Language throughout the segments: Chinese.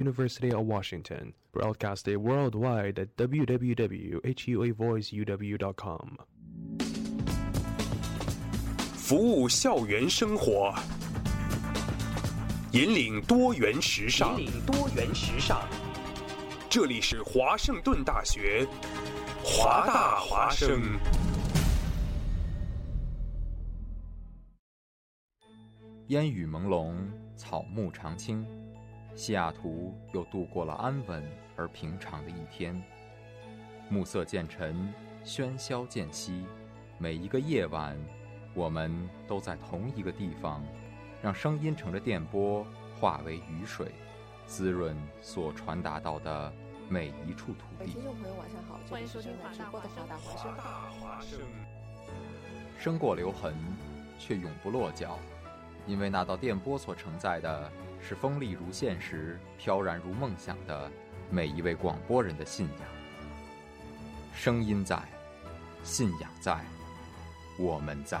University of Washington, broadcasted worldwide at www.huavoiceuw.com. 服务校园生活，引领多元时尚。引领多元时尚。这里是华盛顿大学，华大华生。烟雨朦胧，草木常青。西雅图又度过了安稳而平常的一天。暮色渐沉，喧嚣渐息，每一个夜晚，我们都在同一个地方，让声音乘着电波化为雨水，滋润所传达到的每一处土地。听众朋友，晚上好，欢迎收听直播的华大华声。生过留痕，却永不落脚，因为那道电波所承载的。是锋利如现实、飘然如梦想的每一位广播人的信仰。声音在，信仰在，我们在。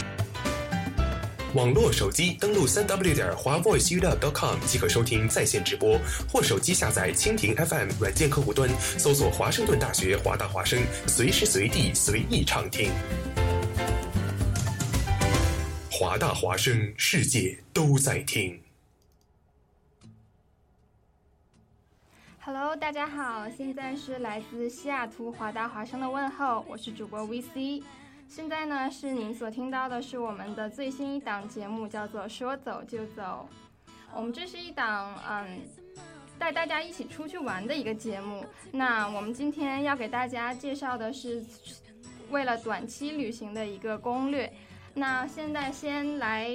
网络手机登录三 w 点华 voiceuw.com 即可收听在线直播，或手机下载蜻蜓 FM 软件客户端，搜索华盛顿大学华大华声，随时随地随意畅听。华大华声，世界都在听。Hello，大家好，现在是来自西雅图华大华声的问候，我是主播 VC。现在呢，是您所听到的是我们的最新一档节目，叫做《说走就走》。我们这是一档嗯，带大家一起出去玩的一个节目。那我们今天要给大家介绍的是，为了短期旅行的一个攻略。那现在先来，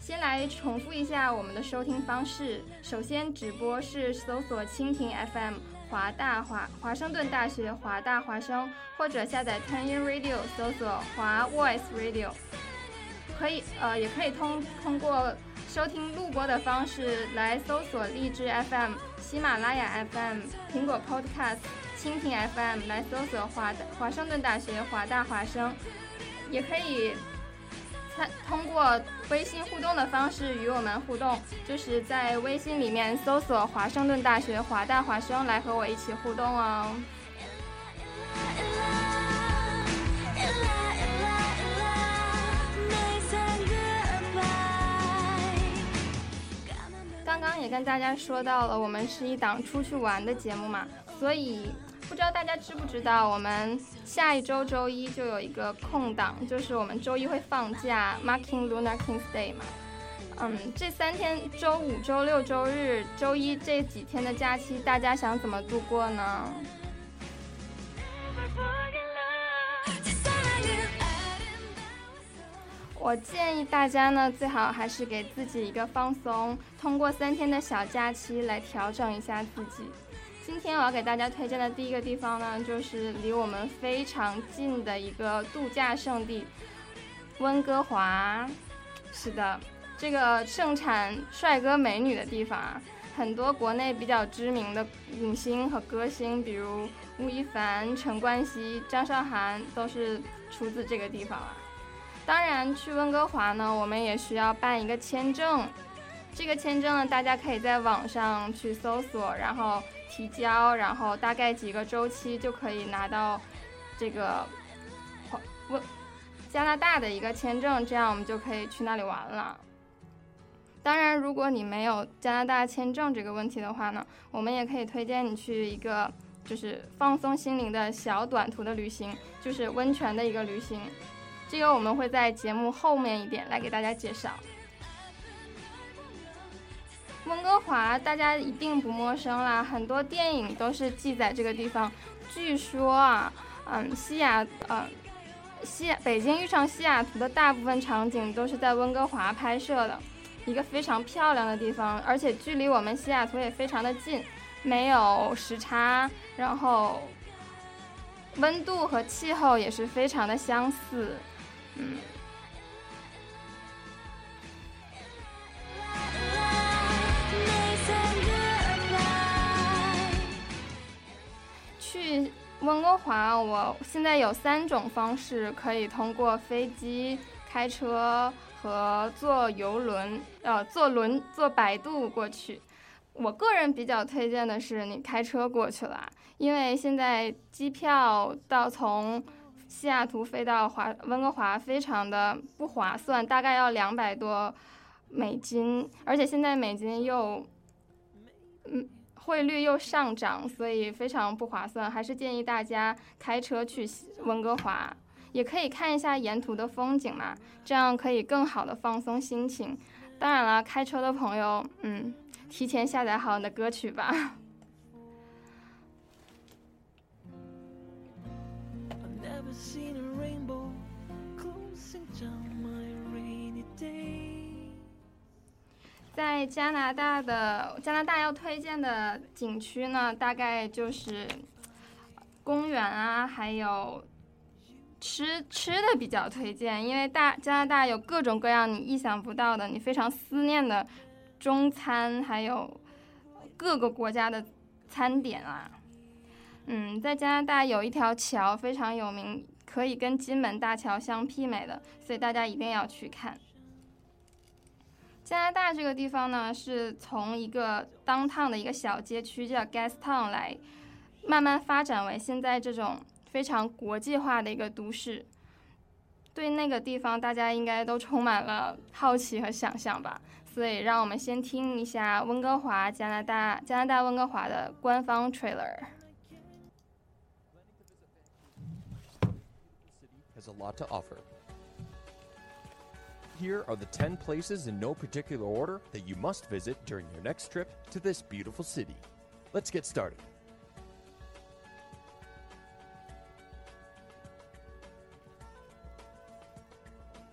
先来重复一下我们的收听方式。首先，直播是搜索蜻蜓 FM。华大华华盛顿大学华大华声，或者下载 Turnin Radio 搜索华 Voice Radio，可以呃也可以通通过收听录播的方式来搜索荔枝 FM、喜马拉雅 FM、苹果 Podcast、蜻蜓 FM 来搜索华华盛顿大学华大华声，也可以。通过微信互动的方式与我们互动，就是在微信里面搜索华盛顿大学华大华生来和我一起互动哦。刚刚也跟大家说到了，我们是一档出去玩的节目嘛，所以。不知道大家知不知道，我们下一周周一就有一个空档，就是我们周一会放假，Marking Lunar King's Day 嘛。嗯，这三天，周五、周六、周日、周一这几天的假期，大家想怎么度过呢？我建议大家呢，最好还是给自己一个放松，通过三天的小假期来调整一下自己。今天我要给大家推荐的第一个地方呢，就是离我们非常近的一个度假胜地——温哥华。是的，这个盛产帅哥美女的地方啊，很多国内比较知名的影星和歌星，比如吴亦凡、陈冠希、张韶涵，都是出自这个地方啊。当然，去温哥华呢，我们也需要办一个签证。这个签证呢，大家可以在网上去搜索，然后。提交，然后大概几个周期就可以拿到这个温加拿大的一个签证，这样我们就可以去那里玩了。当然，如果你没有加拿大签证这个问题的话呢，我们也可以推荐你去一个就是放松心灵的小短途的旅行，就是温泉的一个旅行。这个我们会在节目后面一点来给大家介绍。温哥华大家一定不陌生啦，很多电影都是记载这个地方。据说啊，嗯，西雅，嗯，西北京遇上西雅图的大部分场景都是在温哥华拍摄的，一个非常漂亮的地方，而且距离我们西雅图也非常的近，没有时差，然后温度和气候也是非常的相似，嗯。去温哥华，我现在有三种方式可以通过飞机、开车和坐游轮，呃，坐轮坐摆渡过去。我个人比较推荐的是你开车过去了，因为现在机票到从西雅图飞到华温哥华非常的不划算，大概要两百多美金，而且现在美金又，嗯。汇率又上涨，所以非常不划算，还是建议大家开车去温哥华，也可以看一下沿途的风景嘛，这样可以更好的放松心情。当然了，开车的朋友，嗯，提前下载好你的歌曲吧。在加拿大的加拿大要推荐的景区呢，大概就是公园啊，还有吃吃的比较推荐，因为大加拿大有各种各样你意想不到的，你非常思念的中餐，还有各个国家的餐点啊。嗯，在加拿大有一条桥非常有名，可以跟金门大桥相媲美的，所以大家一定要去看。加拿大这个地方呢，是从一个 downtown 的一个小街区叫 Gastown 来，慢慢发展为现在这种非常国际化的一个都市。对那个地方，大家应该都充满了好奇和想象吧。所以，让我们先听一下温哥华，加拿大，加拿大温哥华的官方 trailer。Has a lot to offer. Here are the 10 places in no particular order that you must visit during your next trip to this beautiful city. Let's get started.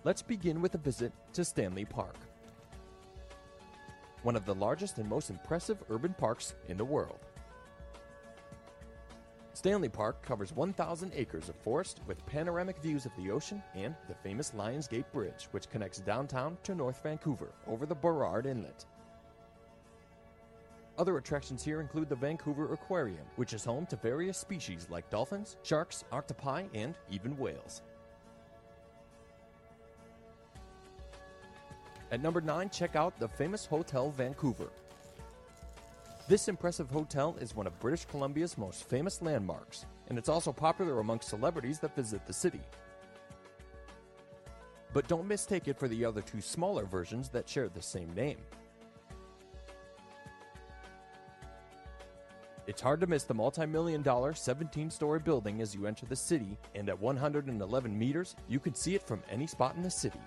Let's begin with a visit to Stanley Park, one of the largest and most impressive urban parks in the world. Stanley Park covers 1,000 acres of forest with panoramic views of the ocean and the famous Lions Gate Bridge, which connects downtown to North Vancouver over the Burrard Inlet. Other attractions here include the Vancouver Aquarium, which is home to various species like dolphins, sharks, octopi, and even whales. At number 9, check out the famous Hotel Vancouver, this impressive hotel is one of British Columbia's most famous landmarks, and it's also popular amongst celebrities that visit the city. But don't mistake it for the other two smaller versions that share the same name. It's hard to miss the multi million dollar 17 story building as you enter the city, and at 111 meters, you can see it from any spot in the city.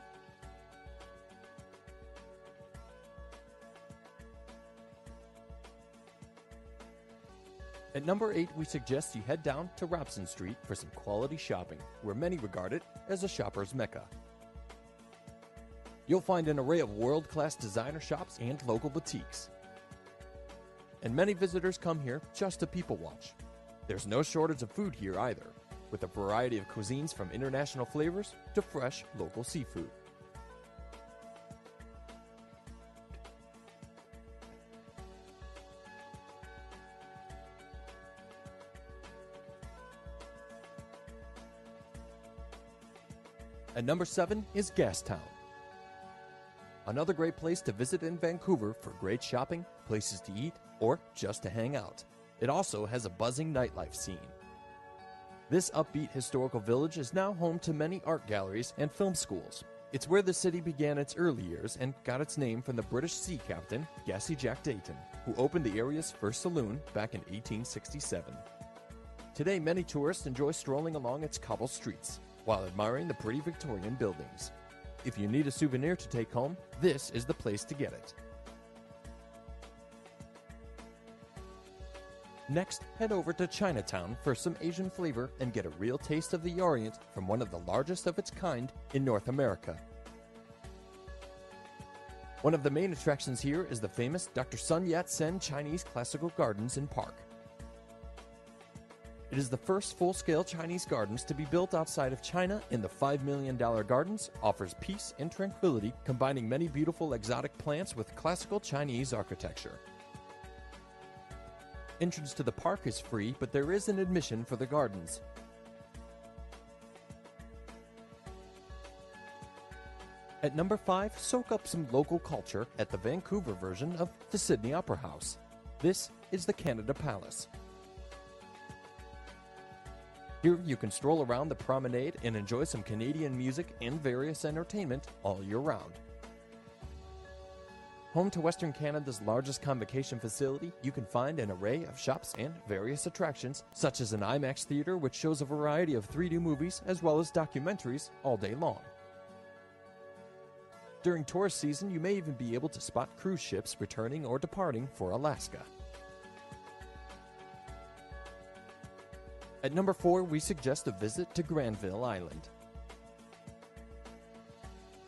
At number 8, we suggest you head down to Robson Street for some quality shopping, where many regard it as a shopper's mecca. You'll find an array of world class designer shops and local boutiques. And many visitors come here just to people watch. There's no shortage of food here either, with a variety of cuisines from international flavors to fresh local seafood. Number seven is Gastown. Another great place to visit in Vancouver for great shopping, places to eat, or just to hang out. It also has a buzzing nightlife scene. This upbeat historical village is now home to many art galleries and film schools. It's where the city began its early years and got its name from the British sea captain, Gassy Jack Dayton, who opened the area's first saloon back in 1867. Today, many tourists enjoy strolling along its cobble streets, while admiring the pretty Victorian buildings. If you need a souvenir to take home, this is the place to get it. Next, head over to Chinatown for some Asian flavor and get a real taste of the Orient from one of the largest of its kind in North America. One of the main attractions here is the famous Dr. Sun Yat sen Chinese Classical Gardens and Park. It is the first full scale Chinese gardens to be built outside of China, and the $5 million gardens offers peace and tranquility, combining many beautiful exotic plants with classical Chinese architecture. Entrance to the park is free, but there is an admission for the gardens. At number 5, soak up some local culture at the Vancouver version of the Sydney Opera House. This is the Canada Palace. Here you can stroll around the promenade and enjoy some Canadian music and various entertainment all year round. Home to Western Canada's largest convocation facility, you can find an array of shops and various attractions, such as an IMAX theater which shows a variety of 3D movies as well as documentaries all day long. During tourist season, you may even be able to spot cruise ships returning or departing for Alaska. At number 4, we suggest a visit to Granville Island.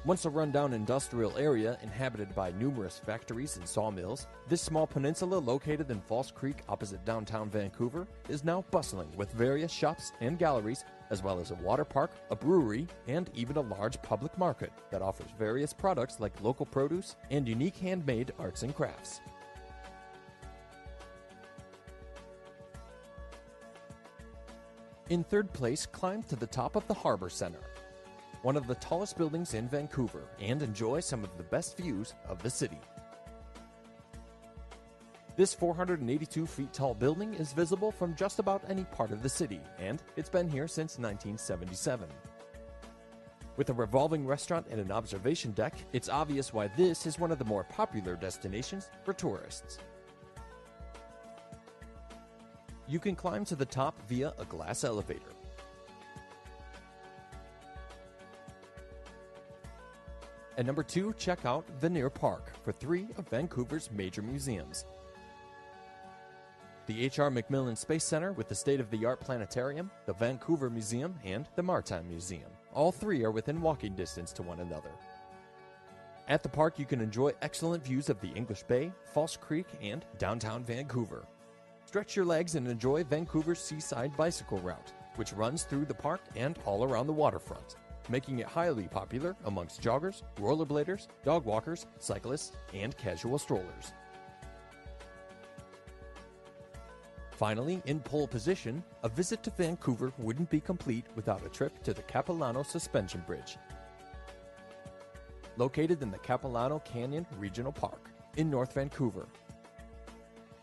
Once a rundown industrial area inhabited by numerous factories and sawmills, this small peninsula located in False Creek opposite downtown Vancouver is now bustling with various shops and galleries, as well as a water park, a brewery, and even a large public market that offers various products like local produce and unique handmade arts and crafts. In third place, climb to the top of the Harbor Center, one of the tallest buildings in Vancouver, and enjoy some of the best views of the city. This 482 feet tall building is visible from just about any part of the city, and it's been here since 1977. With a revolving restaurant and an observation deck, it's obvious why this is one of the more popular destinations for tourists. You can climb to the top via a glass elevator. At number two, check out Vanier Park for three of Vancouver's major museums. The H.R. McMillan Space Center with the state of the art planetarium, the Vancouver Museum, and the Maritime Museum. All three are within walking distance to one another. At the park, you can enjoy excellent views of the English Bay, False Creek, and downtown Vancouver. Stretch your legs and enjoy Vancouver's Seaside Bicycle Route, which runs through the park and all around the waterfront, making it highly popular amongst joggers, rollerbladers, dog walkers, cyclists, and casual strollers. Finally, in pole position, a visit to Vancouver wouldn't be complete without a trip to the Capilano Suspension Bridge. Located in the Capilano Canyon Regional Park in North Vancouver.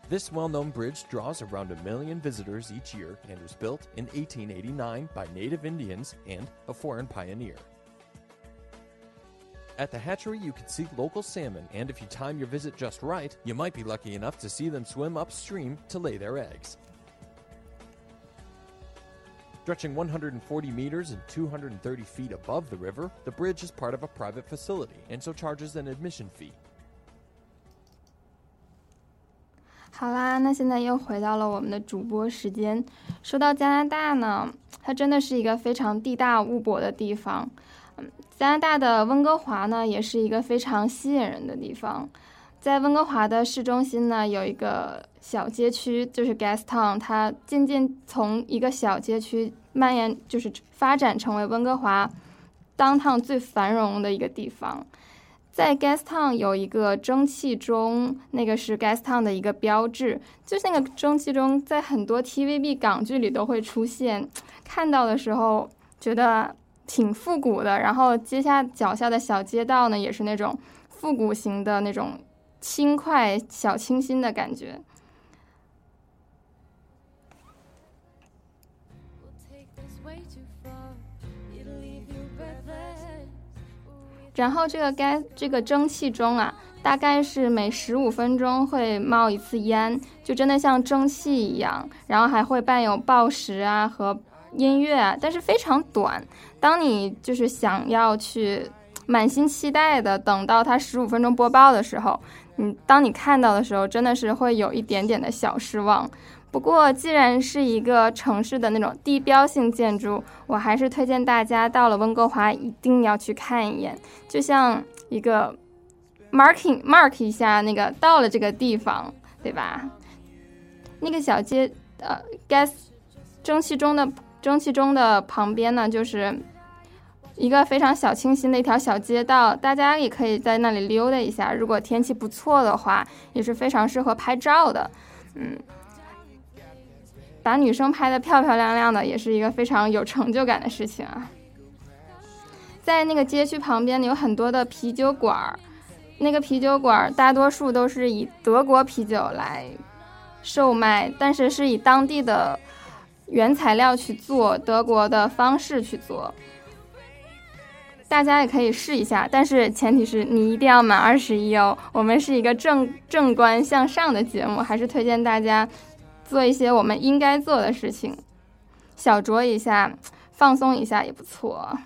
This well known bridge draws around a million visitors each year and was built in 1889 by native Indians and a foreign pioneer. At the hatchery, you can see local salmon, and if you time your visit just right, you might be lucky enough to see them swim upstream to lay their eggs. Stretching 140 meters and 230 feet above the river, the bridge is part of a private facility and so charges an admission fee. 好啦，那现在又回到了我们的主播时间。说到加拿大呢，它真的是一个非常地大物博的地方。嗯，加拿大的温哥华呢，也是一个非常吸引人的地方。在温哥华的市中心呢，有一个小街区，就是 Gastown，它渐渐从一个小街区蔓延，就是发展成为温哥华当趟最繁荣的一个地方。在 Gastown 有一个蒸汽钟，那个是 Gastown 的一个标志，就是那个蒸汽钟，在很多 TVB 港剧里都会出现。看到的时候觉得挺复古的，然后接下脚下的小街道呢，也是那种复古型的那种轻快、小清新的感觉。然后这个该这个蒸汽钟啊，大概是每十五分钟会冒一次烟，就真的像蒸汽一样。然后还会伴有报时啊和音乐啊，但是非常短。当你就是想要去满心期待的等到它十五分钟播报的时候，你当你看到的时候，真的是会有一点点的小失望。不过，既然是一个城市的那种地标性建筑，我还是推荐大家到了温哥华一定要去看一眼，就像一个 marking mark 一下那个到了这个地方，对吧？那个小街，呃，gas 蒸汽中的蒸汽中的旁边呢，就是一个非常小清新的一条小街道，大家也可以在那里溜达一下。如果天气不错的话，也是非常适合拍照的，嗯。把女生拍的漂漂亮亮的，也是一个非常有成就感的事情啊。在那个街区旁边，有很多的啤酒馆儿，那个啤酒馆儿大多数都是以德国啤酒来售卖，但是是以当地的原材料去做，德国的方式去做。大家也可以试一下，但是前提是你一定要满二十一哦。我们是一个正正观向上的节目，还是推荐大家。做一些我们应该做的事情，小酌一下，放松一下也不错。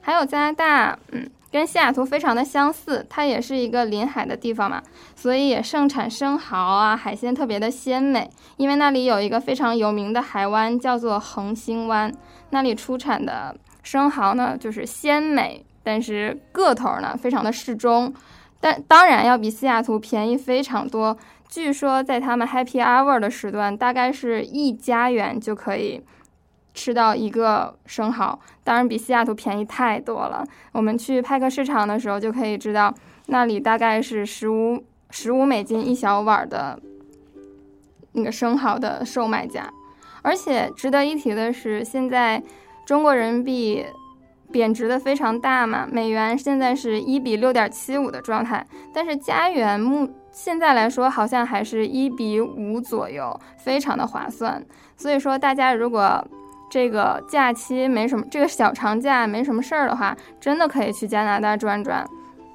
还有加拿大，嗯，跟西雅图非常的相似，它也是一个临海的地方嘛，所以也盛产生蚝啊，海鲜特别的鲜美。因为那里有一个非常有名的海湾叫做恒星湾，那里出产的生蚝呢就是鲜美，但是个头呢非常的适中，但当然要比西雅图便宜非常多。据说在他们 Happy Hour 的时段，大概是一加元就可以吃到一个生蚝，当然比西雅图便宜太多了。我们去派克市场的时候就可以知道，那里大概是十五十五美金一小碗的那个生蚝的售卖价。而且值得一提的是，现在中国人民币贬值的非常大嘛，美元现在是一比六点七五的状态，但是加元目。现在来说，好像还是一比五左右，非常的划算。所以说，大家如果这个假期没什么，这个小长假没什么事儿的话，真的可以去加拿大转转。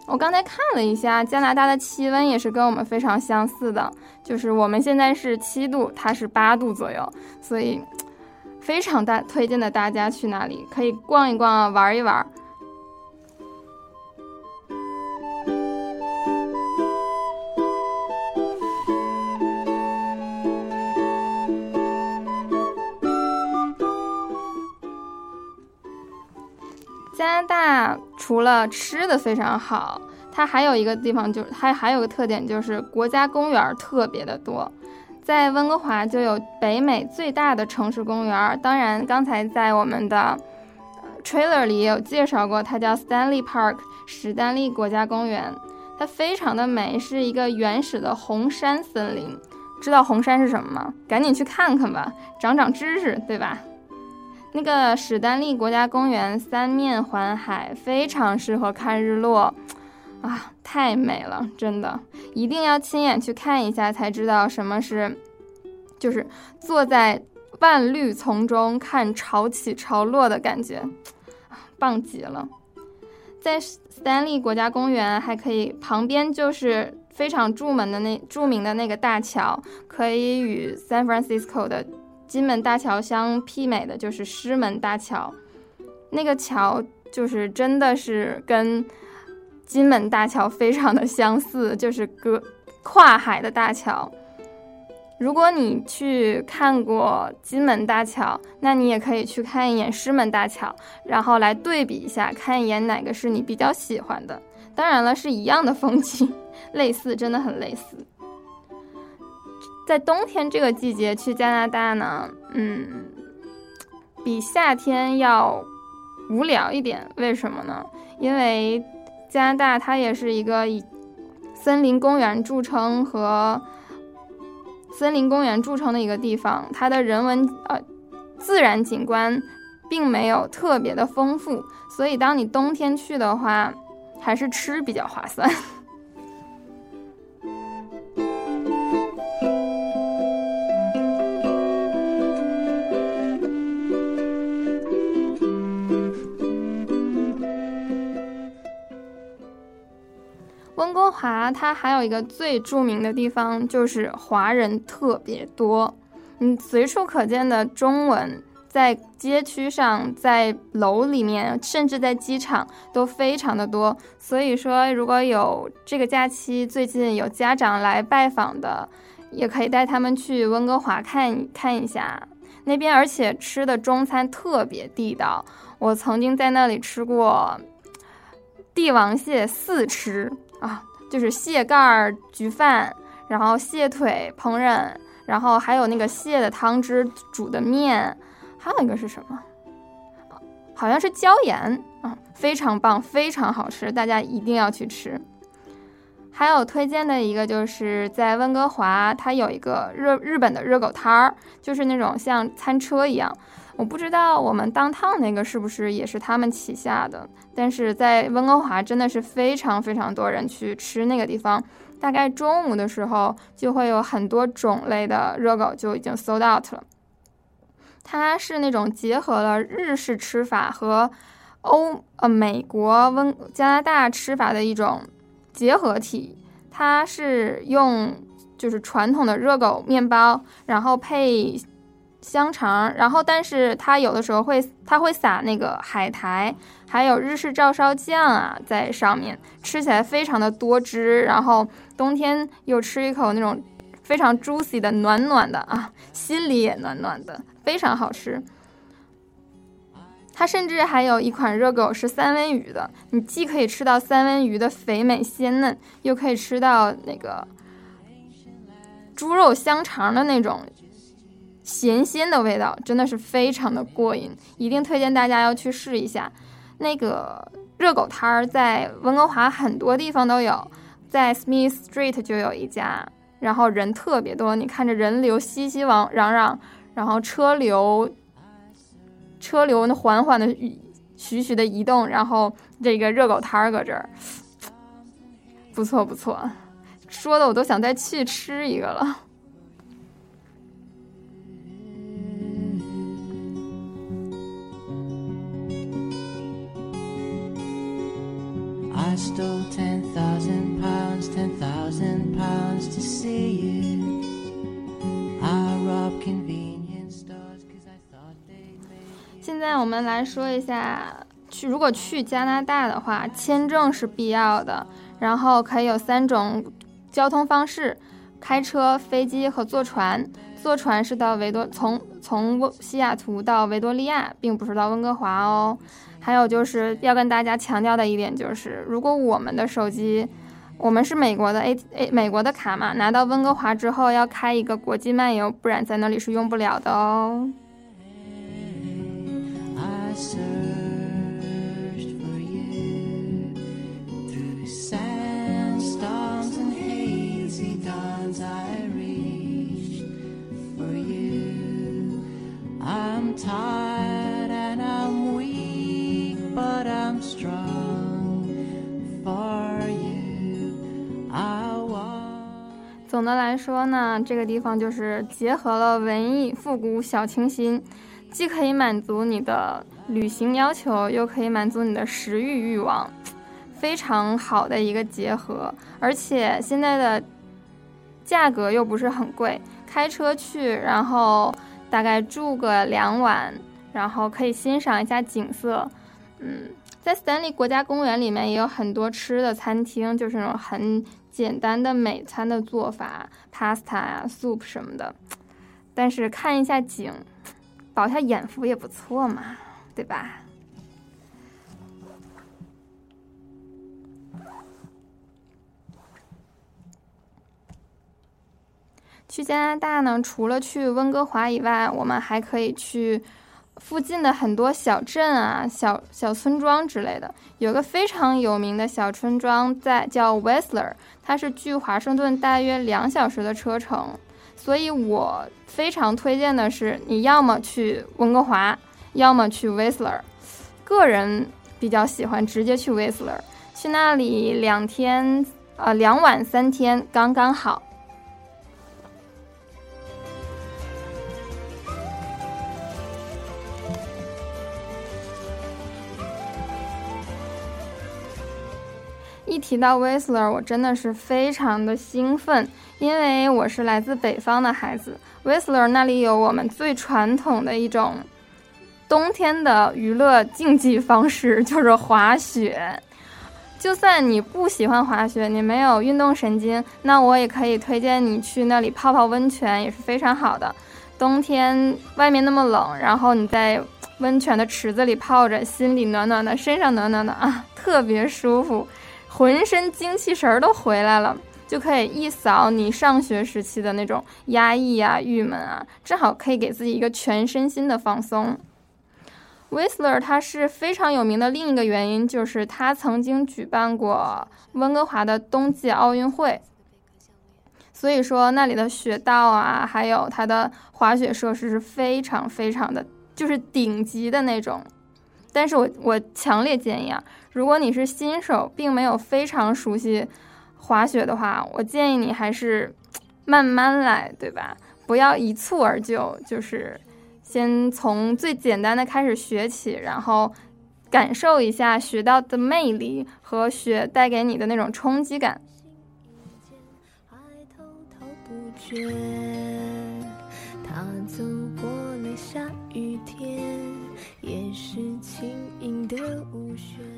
我刚才看了一下，加拿大的气温也是跟我们非常相似的，就是我们现在是七度，它是八度左右，所以非常大推荐的大家去那里可以逛一逛啊，玩一玩。加拿大除了吃的非常好，它还有一个地方就是它还有个特点就是国家公园特别的多。在温哥华就有北美最大的城市公园，当然刚才在我们的 trailer 里也有介绍过，它叫 Stanley Park 史丹利国家公园。它非常的美，是一个原始的红杉森林。知道红杉是什么吗？赶紧去看看吧，长长知识，对吧？那个史丹利国家公园三面环海，非常适合看日落，啊，太美了，真的，一定要亲眼去看一下才知道什么是，就是坐在万绿丛中看潮起潮落的感觉，棒极了。在史丹利国家公园还可以旁边就是非常著名的那著名的那个大桥，可以与 San Francisco 的。金门大桥相媲美的就是狮门大桥，那个桥就是真的是跟金门大桥非常的相似，就是隔跨海的大桥。如果你去看过金门大桥，那你也可以去看一眼狮门大桥，然后来对比一下，看一眼哪个是你比较喜欢的。当然了，是一样的风景，类似，真的很类似。在冬天这个季节去加拿大呢，嗯，比夏天要无聊一点。为什么呢？因为加拿大它也是一个以森林公园著称和森林公园著称的一个地方，它的人文呃自然景观并没有特别的丰富，所以当你冬天去的话，还是吃比较划算。温哥华它还有一个最著名的地方，就是华人特别多，嗯，随处可见的中文，在街区上，在楼里面，甚至在机场都非常的多。所以说，如果有这个假期最近有家长来拜访的，也可以带他们去温哥华看看一下那边，而且吃的中餐特别地道。我曾经在那里吃过帝王蟹四吃，就是蟹盖儿焗饭，然后蟹腿烹饪，然后还有那个蟹的汤汁煮的面，还有一个是什么？好像是椒盐啊，非常棒，非常好吃，大家一定要去吃。还有推荐的一个就是在温哥华，它有一个热日本的热狗摊儿，就是那种像餐车一样。我不知道我们当趟那个是不是也是他们旗下的，但是在温哥华真的是非常非常多人去吃那个地方。大概中午的时候就会有很多种类的热狗就已经 sold out 了。它是那种结合了日式吃法和欧呃美国温加拿大吃法的一种结合体。它是用就是传统的热狗面包，然后配香肠，然后但是它有的时候会它会撒那个海苔，还有日式照烧酱啊在上面，吃起来非常的多汁。然后冬天又吃一口那种非常 juicy 的暖暖的啊，心里也暖暖的。非常好吃，它甚至还有一款热狗是三文鱼的，你既可以吃到三文鱼的肥美鲜嫩，又可以吃到那个猪肉香肠的那种咸鲜的味道，真的是非常的过瘾，一定推荐大家要去试一下。那个热狗摊儿在温哥华很多地方都有，在 Smith Street 就有一家，然后人特别多，你看着人流熙熙往攘攘。然后车流，车流那缓缓的、徐徐的移动，然后这个热狗摊儿搁这儿，不错不错，说的我都想再去吃一个了。I stole ten thousand pounds ten thousand pounds to see you. I rob convenience stores because I thought they made. 现在我们来说一下，去，如果去加拿大的话，签证是必要的，然后可以有三种交通方式，开车、飞机和坐船。坐船是到维多，从从西雅图到维多利亚，并不是到温哥华哦。还有就是要跟大家强调的一点就是，如果我们的手机，我们是美国的 A A 美国的卡嘛，拿到温哥华之后要开一个国际漫游，不然在那里是用不了的哦。总的来说呢，这个地方就是结合了文艺复古小清新，既可以满足你的旅行要求，又可以满足你的食欲欲望，非常好的一个结合。而且现在的价格又不是很贵，开车去，然后大概住个两晚，然后可以欣赏一下景色。嗯，在斯坦利国家公园里面也有很多吃的餐厅，就是那种很。简单的美餐的做法，pasta 啊、soup 什么的，但是看一下景，饱一下眼福也不错嘛，对吧？去加拿大呢，除了去温哥华以外，我们还可以去。附近的很多小镇啊、小小村庄之类的，有个非常有名的小村庄在叫 Whistler，它是距华盛顿大约两小时的车程，所以我非常推荐的是，你要么去温哥华，要么去 Whistler。个人比较喜欢直接去 Whistler，去那里两天，呃，两晚三天刚刚好。一提到 Whistler，我真的是非常的兴奋，因为我是来自北方的孩子。Whistler 那里有我们最传统的一种冬天的娱乐竞技方式，就是滑雪。就算你不喜欢滑雪，你没有运动神经，那我也可以推荐你去那里泡泡温泉，也是非常好的。冬天外面那么冷，然后你在温泉的池子里泡着，心里暖暖的，身上暖暖的啊，特别舒服，浑身精气神儿都回来了，就可以一扫你上学时期的那种压抑啊、郁闷啊，正好可以给自己一个全身心的放松。Whistler 他是非常有名的另一个原因，就是他曾经举办过温哥华的冬季奥运会。所以说，那里的雪道啊，还有它的滑雪设施是非常非常的，就是顶级的那种。但是我我强烈建议啊，如果你是新手，并没有非常熟悉滑雪的话，我建议你还是慢慢来，对吧？不要一蹴而就，就是先从最简单的开始学起，然后感受一下雪道的魅力和雪带给你的那种冲击感。他走过了下雨天，也是轻盈的舞。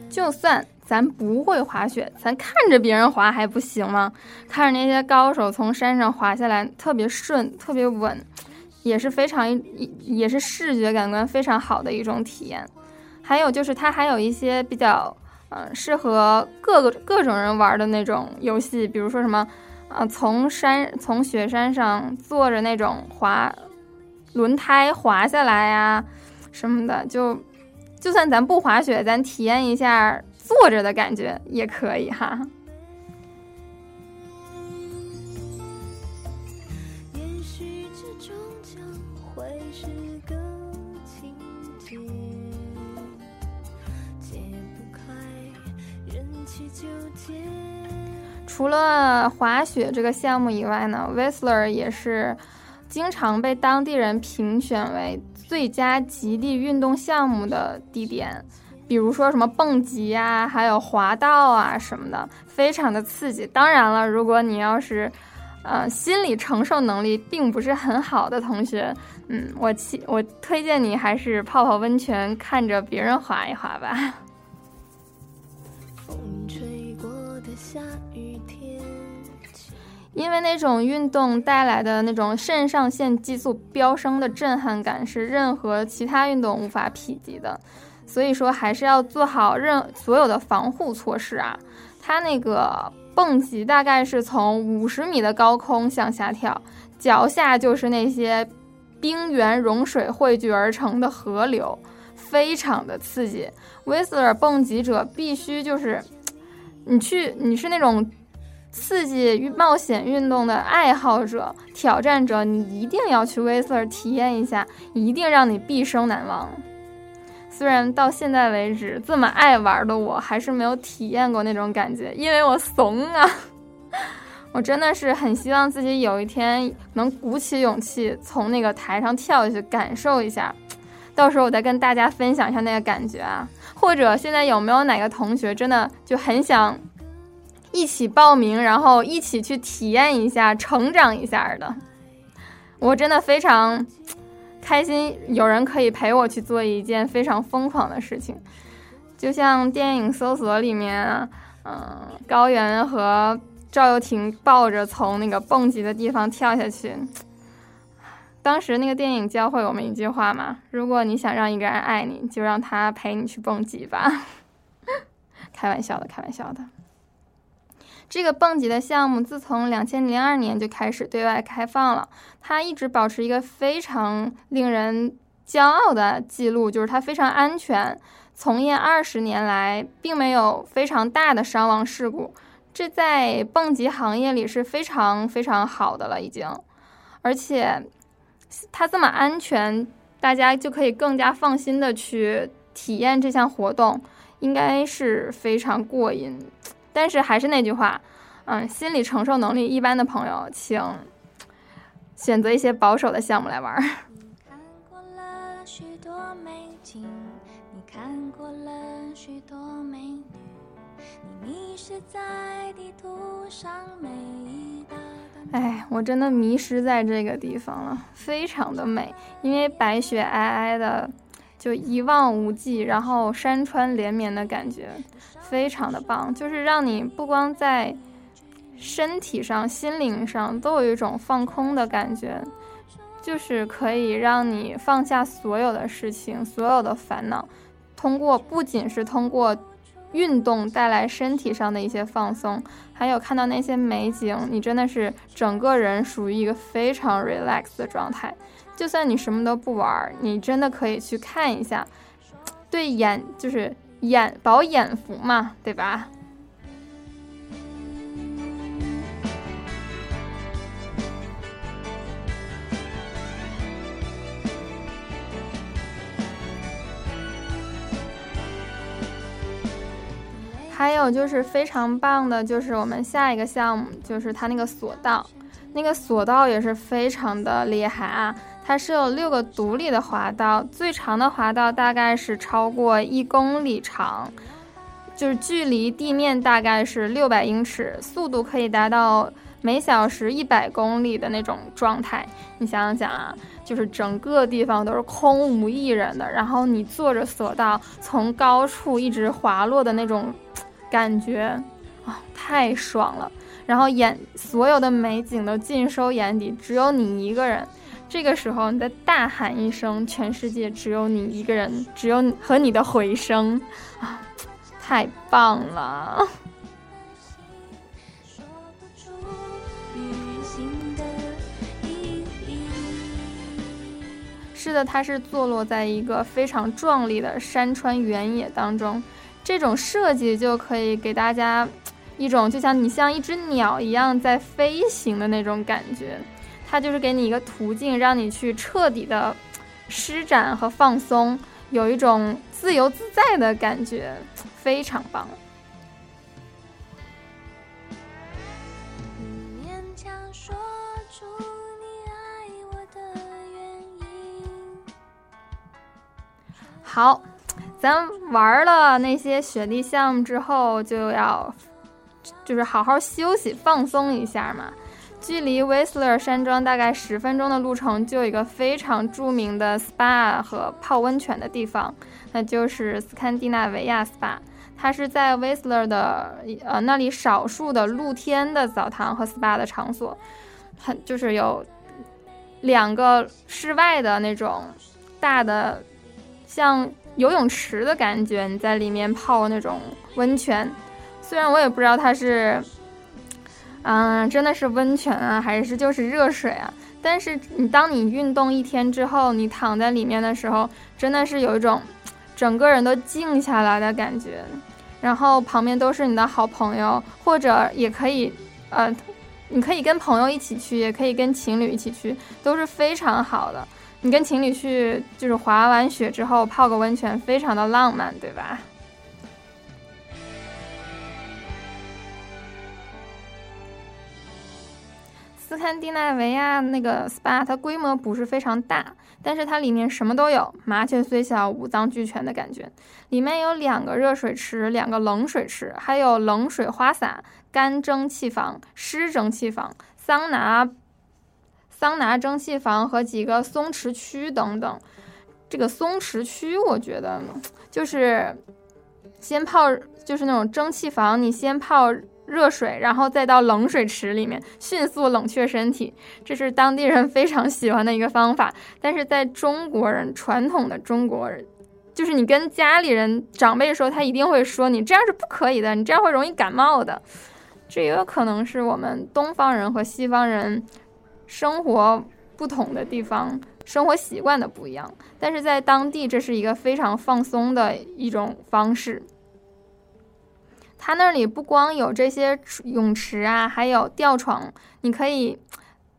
就算咱不会滑雪，咱看着别人滑还不行吗？看着那些高手从山上滑下来，特别顺，特别稳，也是非常也是视觉感官非常好的一种体验。还有就是它还有一些比较嗯适合各个各种人玩的那种游戏，比如说什么。啊，从山从雪山上坐着那种滑轮胎滑下来呀，什么的，就就算咱不滑雪，咱体验一下坐着的感觉也可以哈。除了滑雪这个项目以外呢，Whistler 也是经常被当地人评选为最佳极地运动项目的地点。比如说什么蹦极啊，还有滑道啊什么的，非常的刺激。当然了，如果你要是呃心理承受能力并不是很好的同学，嗯，我气我推荐你还是泡泡温泉，看着别人滑一滑吧。因为那种运动带来的那种肾上腺激素飙升的震撼感是任何其他运动无法匹及的，所以说还是要做好任所有的防护措施啊。它那个蹦极大概是从五十米的高空向下跳，脚下就是那些冰原融水汇聚而成的河流，非常的刺激。威斯尔蹦极者必须就是，你去你是那种。刺激与冒险运动的爱好者、挑战者，你一定要去威斯尔体验一下，一定让你毕生难忘。虽然到现在为止，这么爱玩的我还是没有体验过那种感觉，因为我怂啊。我真的是很希望自己有一天能鼓起勇气从那个台上跳下去，感受一下。到时候我再跟大家分享一下那个感觉啊。或者现在有没有哪个同学真的就很想？一起报名，然后一起去体验一下，成长一下的。我真的非常开心，有人可以陪我去做一件非常疯狂的事情，就像电影搜索里面，嗯，高原和赵又廷抱着从那个蹦极的地方跳下去。当时那个电影教会我们一句话嘛：如果你想让一个人爱你，就让他陪你去蹦极吧。开玩笑的，开玩笑的。这个蹦极的项目自从两千零二年就开始对外开放了，它一直保持一个非常令人骄傲的记录，就是它非常安全，从业二十年来并没有非常大的伤亡事故，这在蹦极行业里是非常非常好的了已经，而且它这么安全，大家就可以更加放心的去体验这项活动，应该是非常过瘾。但是还是那句话，嗯，心理承受能力一般的朋友，请选择一些保守的项目来玩。哎，我真的迷失在这个地方了，非常的美，因为白雪皑皑的，就一望无际，然后山川连绵的感觉，非常的棒。就是让你不光在身体上、心灵上都有一种放空的感觉，就是可以让你放下所有的事情、所有的烦恼，通过不仅是通过运动带来身体上的一些放松，还有看到那些美景，你真的是整个人属于一个非常 relax 的状态。就算你什么都不玩，你真的可以去看一下，对眼就是眼饱眼福嘛，对吧？还有就是非常棒的，就是我们下一个项目，就是它那个索道，那个索道也是非常的厉害啊。它是有六个独立的滑道，最长的滑道大概是超过一公里长，就是距离地面大概是六百英尺，速度可以达到每小时一百公里的那种状态。你想想啊，就是整个地方都是空无一人的，然后你坐着索道从高处一直滑落的那种感觉啊，太爽了。然后眼所有的美景都尽收眼底，只有你一个人。这个时候，你再大喊一声，全世界只有你一个人，只有你和你的回声，啊，太棒了！是的，它是坐落在一个非常壮丽的山川原野当中，这种设计就可以给大家一种就像你像一只鸟一样在飞行的那种感觉。它就是给你一个途径，让你去彻底的施展和放松，有一种自由自在的感觉，非常棒。好，咱玩了那些雪地项目之后，就要就是好好休息放松一下嘛。距离威斯勒山庄大概十分钟的路程，就有一个非常著名的 SPA 和泡温泉的地方，那就是斯堪的纳维亚 SPA。它是在威斯勒的呃那里少数的露天的澡堂和 SPA 的场所，很就是有两个室外的那种大的像游泳池的感觉，你在里面泡那种温泉。虽然我也不知道它是。嗯，真的是温泉啊，还是就是热水啊？但是你当你运动一天之后，你躺在里面的时候，真的是有一种整个人都静下来的感觉。然后旁边都是你的好朋友，或者也可以，呃，你可以跟朋友一起去，也可以跟情侣一起去，都是非常好的。你跟情侣去，就是滑完雪之后泡个温泉，非常的浪漫，对吧？斯堪的纳维亚那个 SPA，它规模不是非常大，但是它里面什么都有，麻雀虽小，五脏俱全的感觉。里面有两个热水池，两个冷水池，还有冷水花洒、干蒸汽房、湿蒸汽房、桑拿、桑拿蒸汽房和几个松弛区等等。这个松弛区，我觉得就是先泡，就是那种蒸汽房，你先泡。热水，然后再到冷水池里面迅速冷却身体，这是当地人非常喜欢的一个方法。但是在中国人传统的中国人，就是你跟家里人长辈说，他一定会说你这样是不可以的，你这样会容易感冒的。这也有可能是我们东方人和西方人生活不同的地方，生活习惯的不一样。但是在当地，这是一个非常放松的一种方式。它那里不光有这些泳池啊，还有吊床，你可以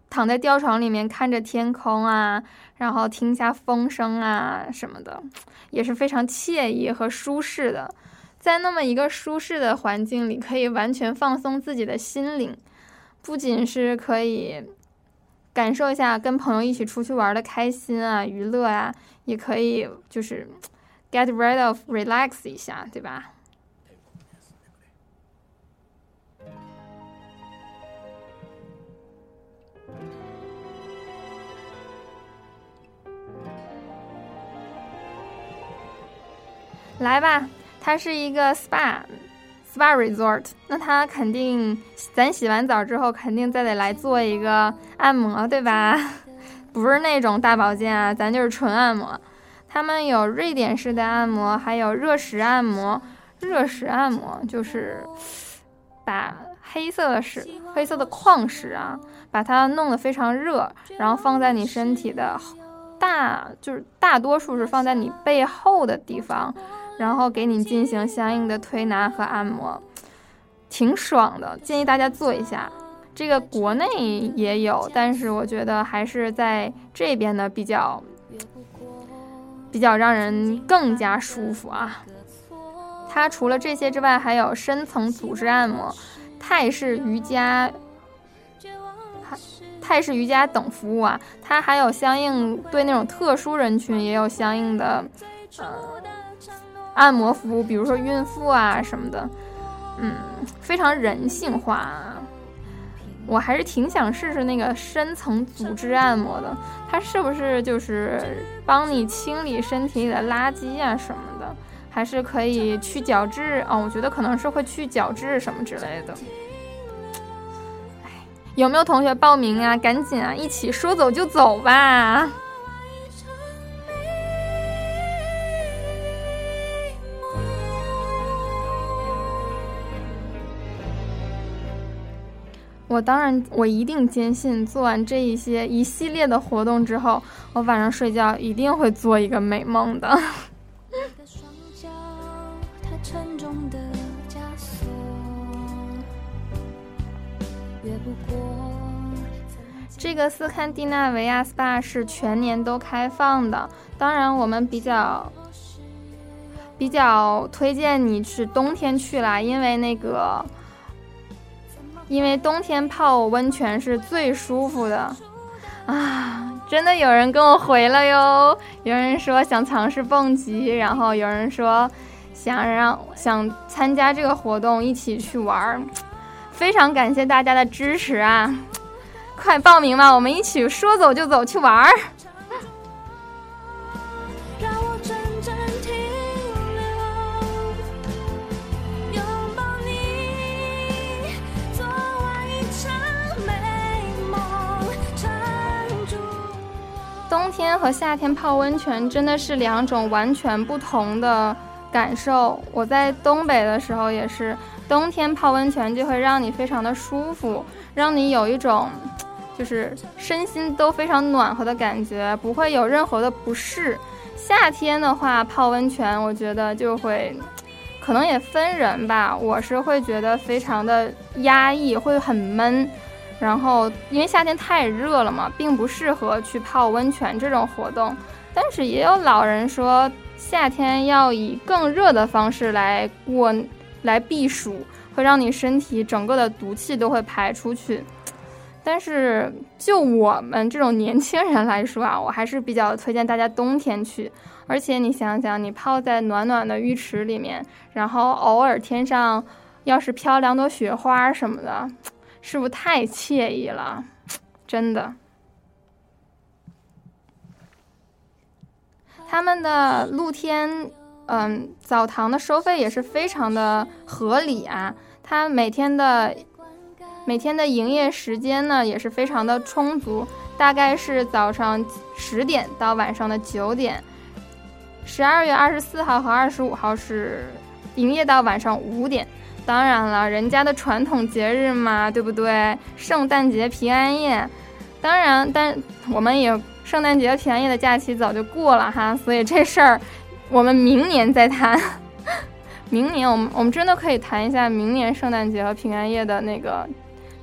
躺在吊床里面看着天空啊，然后听一下风声啊什么的，也是非常惬意和舒适的。在那么一个舒适的环境里，可以完全放松自己的心灵，不仅是可以感受一下跟朋友一起出去玩的开心啊、娱乐啊，也可以就是 get rid of relax 一下，对吧？来吧，它是一个 SPA，SPA resort。那它肯定，咱洗完澡之后肯定再得来做一个按摩，对吧？不是那种大保健啊，咱就是纯按摩。他们有瑞典式的按摩，还有热石按摩。热石按摩就是把黑色的石、黑色的矿石啊，把它弄得非常热，然后放在你身体的大，就是大多数是放在你背后的地方，然后给你进行相应的推拿和按摩，挺爽的，建议大家做一下。这个国内也有，但是我觉得还是在这边的比较。比较让人更加舒服啊！它除了这些之外，还有深层组织按摩、泰式瑜伽、泰式瑜伽等服务啊。它还有相应对那种特殊人群也有相应的呃按摩服务，比如说孕妇啊什么的，嗯，非常人性化。我还是挺想试试那个深层组织按摩的，它是不是就是帮你清理身体里的垃圾啊什么的？还是可以去角质？哦，我觉得可能是会去角质什么之类的。哎，有没有同学报名啊？赶紧啊，一起说走就走吧！我当然，我一定坚信，做完这一些一系列的活动之后，我晚上睡觉一定会做一个美梦的。这个斯堪的纳维亚 SPA 是全年都开放的，当然我们比较比较推荐你是冬天去啦，因为那个。因为冬天泡温泉是最舒服的，啊，真的有人跟我回了哟。有人说想尝试蹦极，然后有人说想让想参加这个活动一起去玩儿，非常感谢大家的支持啊！快报名吧，我们一起说走就走去玩儿。冬天和夏天泡温泉真的是两种完全不同的感受。我在东北的时候也是，冬天泡温泉就会让你非常的舒服，让你有一种就是身心都非常暖和的感觉，不会有任何的不适。夏天的话泡温泉，我觉得就会，可能也分人吧，我是会觉得非常的压抑，会很闷。然后，因为夏天太热了嘛，并不适合去泡温泉这种活动。但是也有老人说，夏天要以更热的方式来过，来避暑，会让你身体整个的毒气都会排出去。但是就我们这种年轻人来说啊，我还是比较推荐大家冬天去。而且你想想，你泡在暖暖的浴池里面，然后偶尔天上要是飘两朵雪花什么的。是不是太惬意了？真的，他们的露天嗯澡堂的收费也是非常的合理啊。它每天的每天的营业时间呢也是非常的充足，大概是早上十点到晚上的九点。十二月二十四号和二十五号是营业到晚上五点。当然了，人家的传统节日嘛，对不对？圣诞节、平安夜，当然，但我们也圣诞节、平安夜的假期早就过了哈，所以这事儿我们明年再谈。明年我们我们真的可以谈一下明年圣诞节和平安夜的那个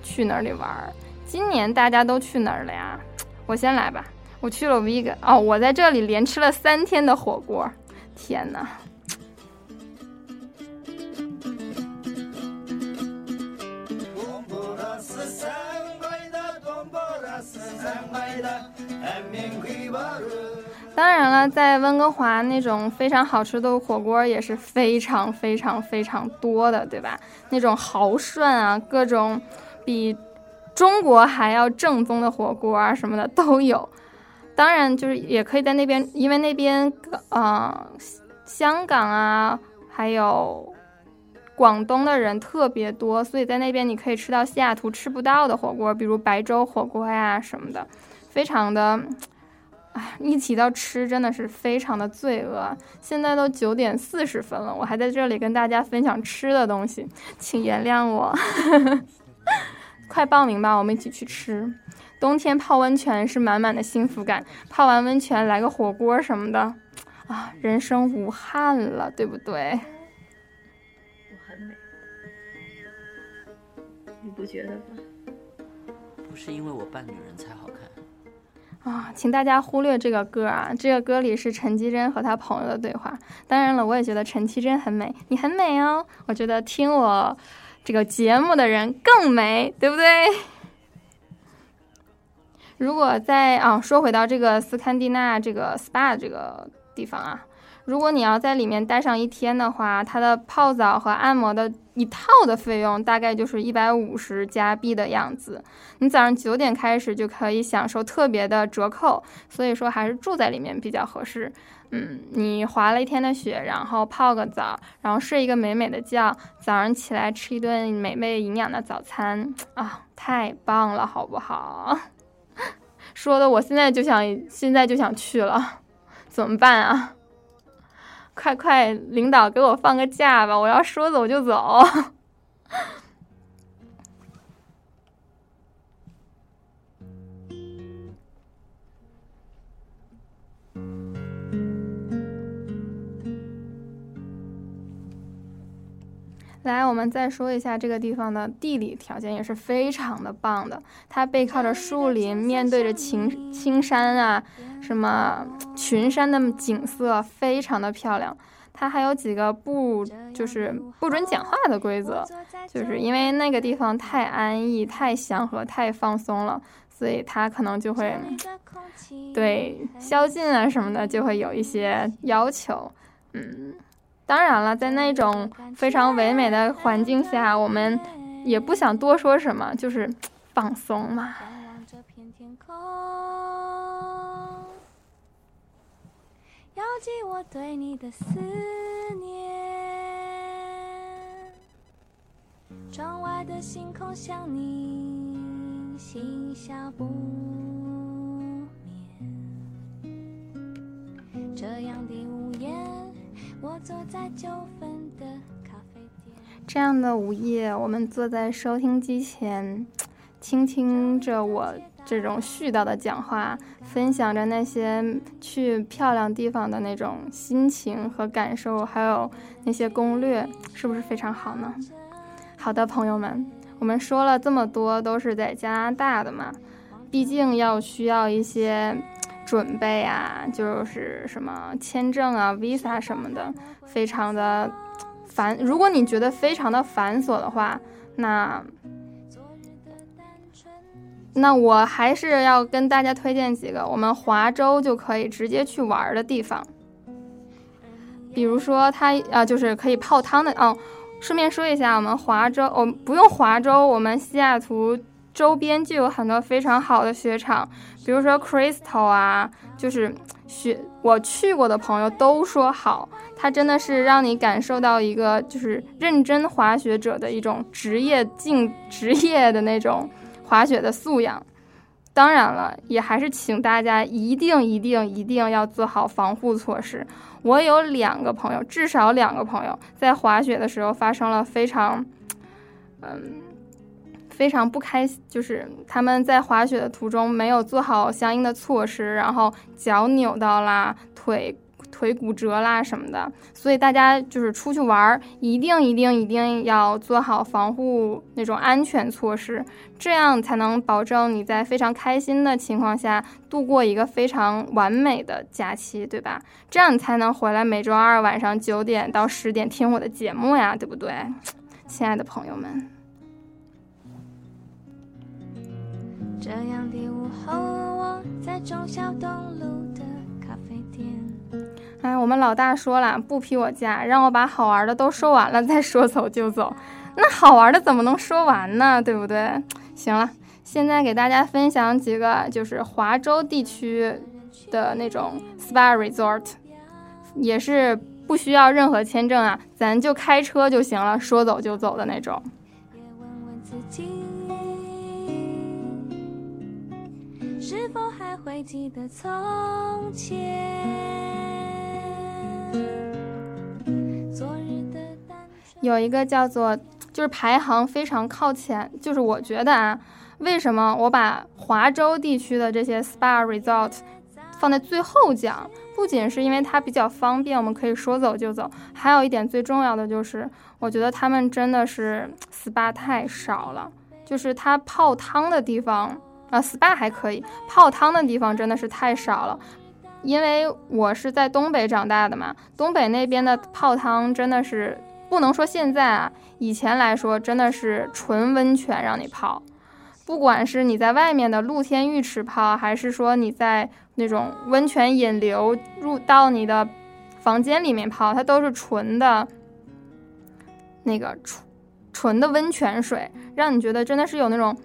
去哪里玩儿。今年大家都去哪儿了呀？我先来吧，我去了 Vega 哦，我在这里连吃了三天的火锅，天哪！当然了，在温哥华那种非常好吃的火锅也是非常非常非常多的，对吧？那种豪涮啊，各种比中国还要正宗的火锅啊什么的都有。当然，就是也可以在那边，因为那边啊香港啊，还有广东的人特别多，所以在那边你可以吃到西雅图吃不到的火锅，比如白粥火锅呀什么的，非常的。啊，一提到吃，真的是非常的罪恶。现在都九点四十分了，我还在这里跟大家分享吃的东西，请原谅我。快报名吧，我们一起去吃。冬天泡温泉是满满的幸福感，泡完温泉来个火锅什么的，啊，人生无憾了，对不对？你不觉得吗？不是因为我扮女人才好看。啊，请大家忽略这个歌啊！这个歌里是陈绮贞和她朋友的对话。当然了，我也觉得陈绮贞很美，你很美哦。我觉得听我这个节目的人更美，对不对？如果在啊，说回到这个斯堪的纳这个 SPA 这个地方啊。如果你要在里面待上一天的话，它的泡澡和按摩的一套的费用大概就是一百五十加币的样子。你早上九点开始就可以享受特别的折扣，所以说还是住在里面比较合适。嗯，你滑了一天的雪，然后泡个澡，然后睡一个美美的觉，早上起来吃一顿美味营养的早餐啊，太棒了，好不好？说的我现在就想，现在就想去了，怎么办啊？快快，领导给我放个假吧！我要说走就走。来，我们再说一下这个地方的地理条件也是非常的棒的。它背靠着树林，面对着青青山啊，什么群山的景色非常的漂亮。它还有几个不就是不准讲话的规则，就是因为那个地方太安逸、太祥和、太放松了，所以它可能就会对宵禁啊什么的就会有一些要求，嗯。当然了，在那种非常唯美的环境下，我们也不想多说什么，就是 放松嘛。遥寄我对你的思念，窗外的星空像你，心笑不眠。这样的午夜。我坐在九分的咖啡店。这样的午夜，我们坐在收听机前，倾听着我这种絮叨的讲话，分享着那些去漂亮地方的那种心情和感受，还有那些攻略，是不是非常好呢？好的，朋友们，我们说了这么多，都是在加拿大的嘛，毕竟要需要一些。准备啊，就是什么签证啊、visa 什么的，非常的繁。如果你觉得非常的繁琐的话，那那我还是要跟大家推荐几个我们华州就可以直接去玩的地方。比如说，它啊，就是可以泡汤的哦。顺便说一下，我们华州，我不用华州，我们西雅图。周边就有很多非常好的雪场，比如说 Crystal 啊，就是雪我去过的朋友都说好，它真的是让你感受到一个就是认真滑雪者的一种职业竞职业的那种滑雪的素养。当然了，也还是请大家一定一定一定要做好防护措施。我有两个朋友，至少两个朋友在滑雪的时候发生了非常，嗯。非常不开心，就是他们在滑雪的途中没有做好相应的措施，然后脚扭到啦，腿腿骨折啦什么的。所以大家就是出去玩儿，一定一定一定要做好防护那种安全措施，这样才能保证你在非常开心的情况下度过一个非常完美的假期，对吧？这样你才能回来每周二晚上九点到十点听我的节目呀，对不对，亲爱的朋友们？这样的午后，我在忠孝东路的咖啡店。哎，我们老大说了，不批我假，让我把好玩的都说完了 再说走就走。那好玩的怎么能说完呢？对不对？行了，现在给大家分享几个，就是华州地区的那种 SPA resort，也是不需要任何签证啊，咱就开车就行了，说走就走的那种。是否还会记得从前？有一个叫做，就是排行非常靠前，就是我觉得啊，为什么我把华州地区的这些 SPA resort 放在最后讲？不仅是因为它比较方便，我们可以说走就走，还有一点最重要的就是，我觉得他们真的是 SPA 太少了，就是它泡汤的地方啊，SPA 还可以，泡汤的地方真的是太少了。因为我是在东北长大的嘛，东北那边的泡汤真的是不能说现在啊，以前来说真的是纯温泉让你泡，不管是你在外面的露天浴池泡，还是说你在那种温泉引流入到你的房间里面泡，它都是纯的，那个纯纯的温泉水，让你觉得真的是有那种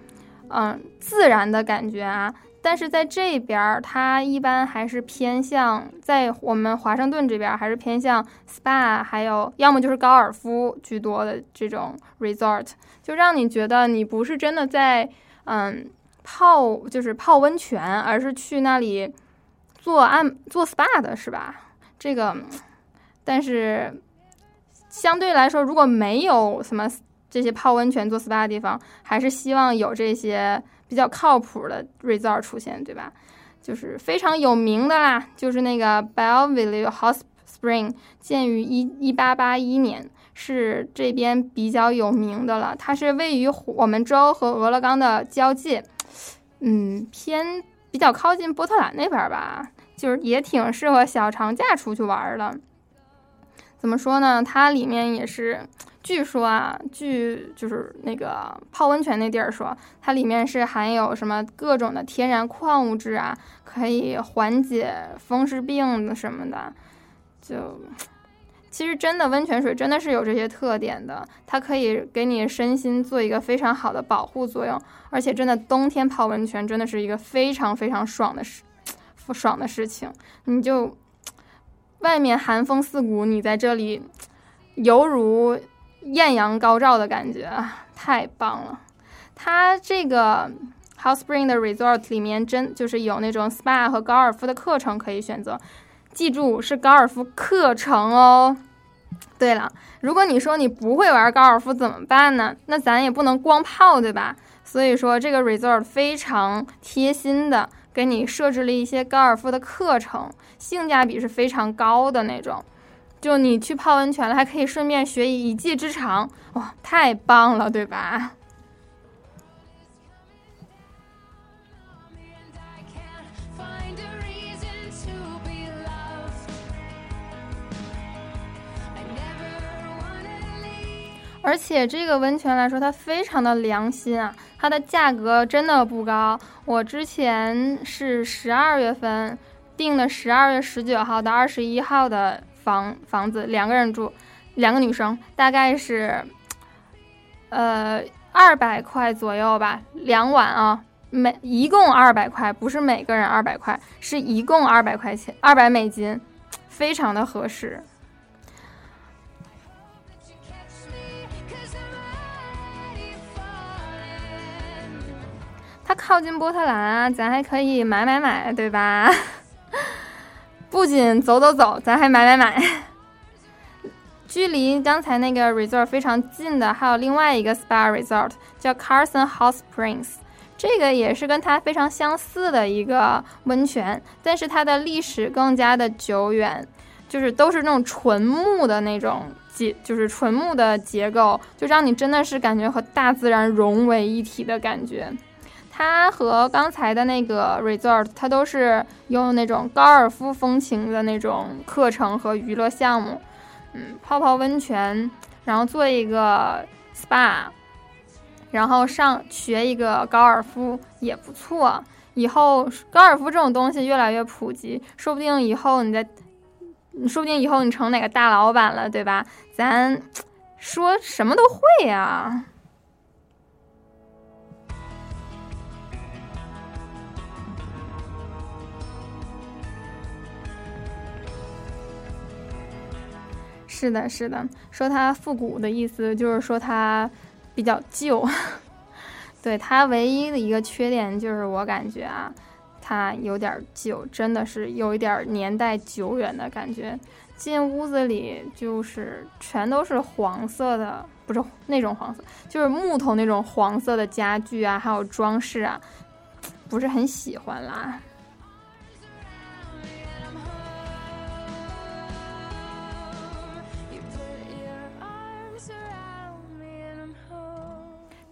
嗯自然的感觉啊。但是在这边儿，它一般还是偏向在我们华盛顿这边，还是偏向 SPA，还有要么就是高尔夫居多的这种 resort，就让你觉得你不是真的在嗯泡，就是泡温泉，而是去那里做按做 SPA 的是吧？这个，但是相对来说，如果没有什么这些泡温泉做 SPA 的地方，还是希望有这些。比较靠谱的 resort 出现，对吧？就是非常有名的啦，就是那个 Bellevue Hot Spring，建于一一八八一年，是这边比较有名的了。它是位于我们州和俄勒冈的交界，嗯，偏比较靠近波特兰那边吧，就是也挺适合小长假出去玩的。怎么说呢？它里面也是。据说啊，据就是那个泡温泉那地儿说，它里面是含有什么各种的天然矿物质啊，可以缓解风湿病的什么的。就其实真的温泉水真的是有这些特点的，它可以给你身心做一个非常好的保护作用，而且真的冬天泡温泉真的是一个非常非常爽的事，爽的事情。你就 外面寒风刺骨，你在这里 犹如。艳阳高照的感觉太棒了！它这个 Hot Spring 的 Resort 里面真就是有那种 SPA 和高尔夫的课程可以选择，记住是高尔夫课程哦。对了，如果你说你不会玩高尔夫怎么办呢？那咱也不能光泡对吧？所以说这个 Resort 非常贴心的给你设置了一些高尔夫的课程，性价比是非常高的那种。就你去泡温泉了，还可以顺便学一一技之长，哇，太棒了，对吧？而且这个温泉来说，它非常的良心啊，它的价格真的不高。我之前是十二月份订的，十二月十九号到二十一号的。房房子两个人住，两个女生大概是，呃二百块左右吧，两晚啊，每一共二百块，不是每个人二百块，是一共二百块钱，二百美金，非常的合适。它靠近波特兰啊，咱还可以买买买，对吧？不仅走走走，咱还买买买。距离刚才那个 resort 非常近的，还有另外一个 spa resort，叫 Carson Hot Springs。这个也是跟它非常相似的一个温泉，但是它的历史更加的久远，就是都是那种纯木的那种结，就是纯木的结构，就让你真的是感觉和大自然融为一体的感觉。它和刚才的那个 resort，它都是用那种高尔夫风情的那种课程和娱乐项目，嗯，泡泡温泉，然后做一个 spa，然后上学一个高尔夫也不错。以后高尔夫这种东西越来越普及，说不定以后你在，说不定以后你成哪个大老板了，对吧？咱说什么都会呀。是的，是的，说它复古的意思就是说它比较旧。对它唯一的一个缺点就是我感觉啊，它有点旧，真的是有一点年代久远的感觉。进屋子里就是全都是黄色的，不是那种黄色，就是木头那种黄色的家具啊，还有装饰啊，不是很喜欢啦。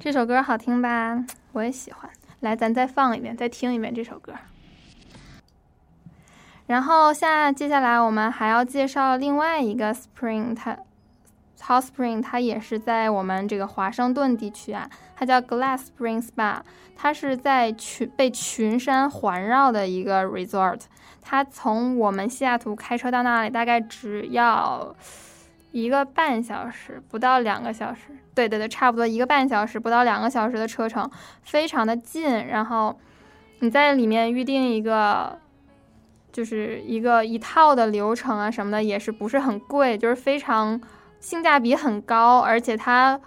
这首歌好听吧？我也喜欢。来，咱再放一遍，再听一遍这首歌。然后下接下来我们还要介绍另外一个 Spring，它 Hot Spring，它也是在我们这个华盛顿地区啊，它叫 Glass Spring Spa，它是在群被群山环绕的一个 resort。它从我们西雅图开车到那里大概只要一个半小时，不到两个小时。对对对，差不多一个半小时，不到两个小时的车程，非常的近。然后你在里面预定一个，就是一个一套的流程啊什么的，也是不是很贵，就是非常性价比很高，而且它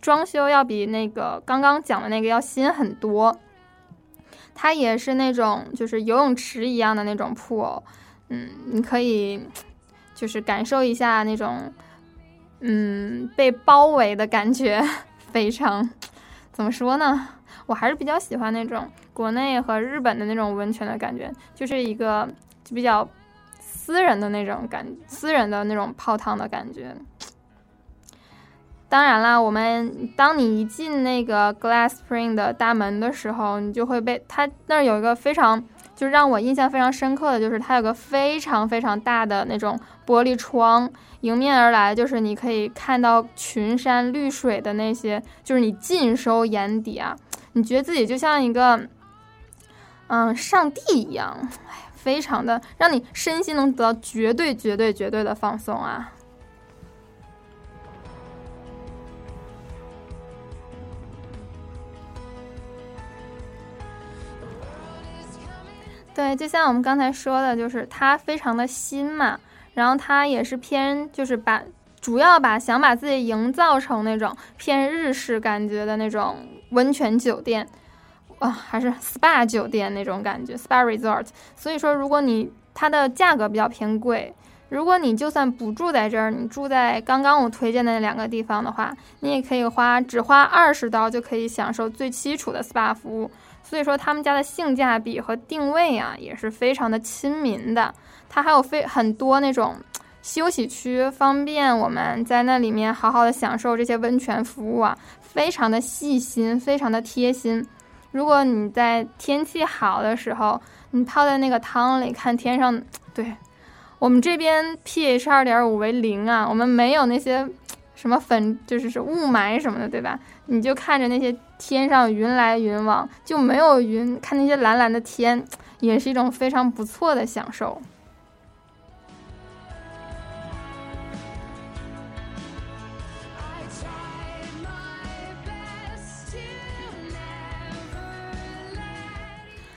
装修要比那个刚刚讲的那个要新很多。它也是那种就是游泳池一样的那种铺嗯，你可以就是感受一下那种。嗯，被包围的感觉 非常，怎么说呢？我还是比较喜欢那种国内和日本的那种温泉的感觉，就是一个就比较私人的那种感，私人的那种泡汤的感觉。当然啦，我们当你一进那个 Glass Spring 的大门的时候，你就会被它那儿有一个非常，就让我印象非常深刻的就是它有个非常非常大的那种玻璃窗。迎面而来，就是你可以看到群山绿水的那些，就是你尽收眼底啊！你觉得自己就像一个，嗯，上帝一样，哎，非常的让你身心能得到绝对、绝对、绝对的放松啊！对，就像我们刚才说的，就是它非常的新嘛。然后它也是偏，就是把主要把想把自己营造成那种偏日式感觉的那种温泉酒店，啊，还是 SPA 酒店那种感觉，SPA resort。所以说，如果你它的价格比较偏贵，如果你就算不住在这儿，你住在刚刚我推荐的那两个地方的话，你也可以花只花二十刀就可以享受最基础的 SPA 服务。所以说，他们家的性价比和定位啊，也是非常的亲民的。它还有非很多那种休息区，方便我们在那里面好好的享受这些温泉服务啊，非常的细心，非常的贴心。如果你在天气好的时候，你泡在那个汤里，看天上，对我们这边 pH 二点五为零啊，我们没有那些什么粉，就是是雾霾什么的，对吧？你就看着那些天上云来云往，就没有云，看那些蓝蓝的天，也是一种非常不错的享受。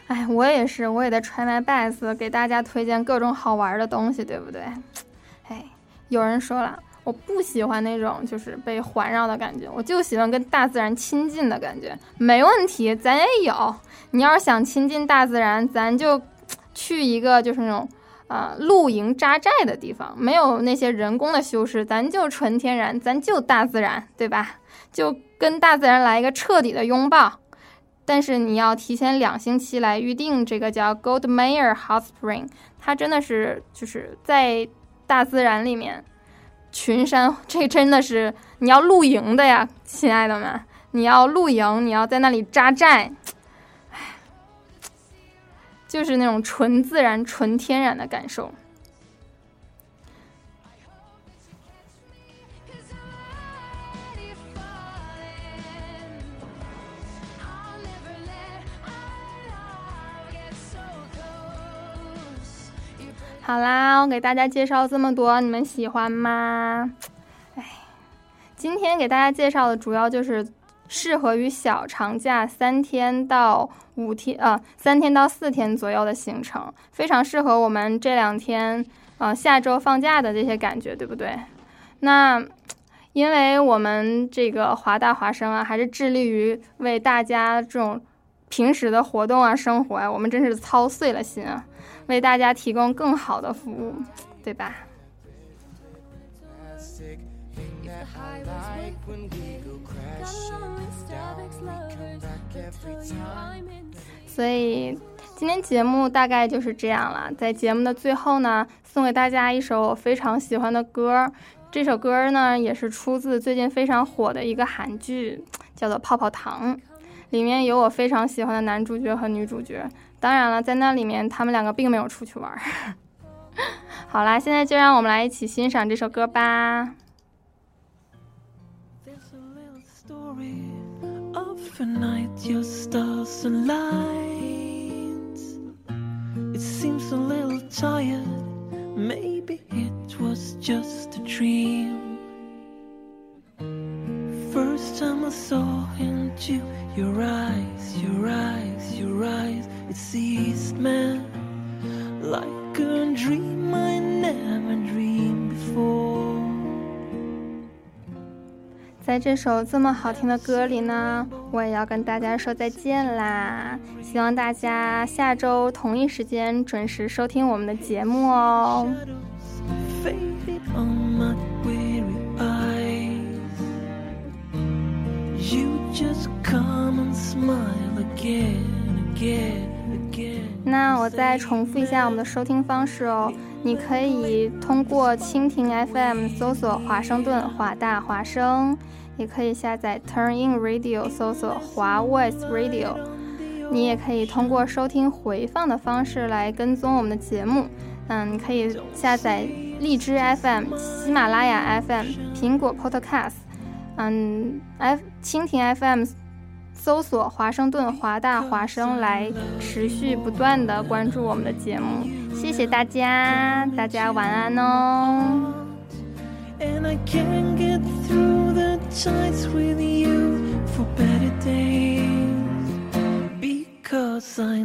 哎，我也是，我也在 try my best 给大家推荐各种好玩的东西，对不对？哎，有人说了，我不喜欢那种就是被环绕的感觉，我就喜欢跟大自然亲近的感觉。没问题，咱也有。你要是想亲近大自然，咱就 去一个就是那种呃露营扎寨的地方，没有那些人工的修饰，咱就纯天然，咱就大自然，对吧？就跟大自然来一个彻底的拥抱。但是你要提前两星期来预定这个叫 Goldmeyer Hot Spring，它真的是就是在大自然里面，群山，这真的是你要露营的呀，亲爱的们，你要露营，你要在那里扎寨，唉，就是那种纯自然、纯天然的感受。好啦，我给大家介绍这么多，你们喜欢吗？哎，今天给大家介绍的主要就是适合于小长假三天到五天，呃，三天到四天左右的行程，非常适合我们这两天，呃，下周放假的这些感觉，对不对？那因为我们这个华大华生啊，还是致力于为大家这种平时的活动啊、生活啊，我们真是操碎了心啊，为大家提供更好的服务，对吧？所以今天节目大概就是这样了。在节目的最后呢，送给大家一首我非常喜欢的歌。这首歌呢，也是出自最近非常火的一个韩剧，叫做《泡泡糖》，里面有我非常喜欢的男主角和女主角。当然了，在那里面他们两个并没有出去玩。好啦，现在就让我们来一起欣赏这首歌吧。of a night your stars align. It First time I saw into your eyes, your eyes, your eyes, it seized me like a dream I never dreamed before. 在这首这么好听的歌里呢，我也要跟大家说再见啦！希望大家下周同一时间准时收听我们的节目哦。那我再重复一下我们的收听方式哦。你可以通过蜻蜓 FM 搜索华盛顿华大华声，也可以下载 Turn In Radio 搜索华 Voice Radio。你也可以通过收听回放的方式来跟踪我们的节目。嗯，你可以下载荔枝 FM、喜马拉雅 FM、苹果 Podcast。嗯，F 蜻蜓 FM。搜索华盛顿华大华生来持续不断的关注我们的节目，谢谢大家，大家晚安哦。Because I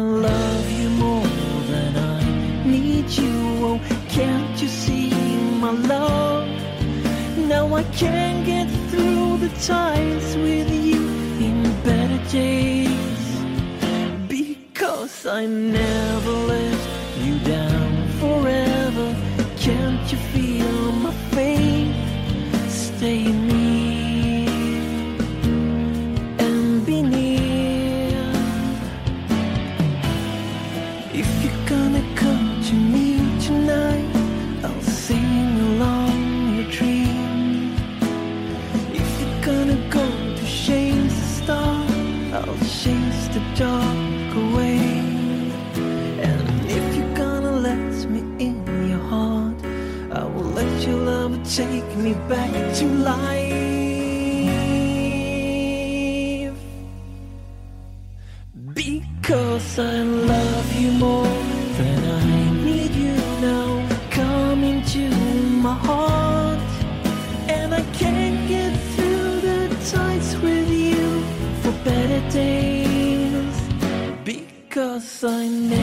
love you more than I need you. Oh, can't you see my love? Now I can't get through the times with you in better days. Because I never let you down forever. Can't you feel? Stay take me back to life. Because I love you more than I need you now. Come into my heart, and I can't get through the times with you for better days. Because I never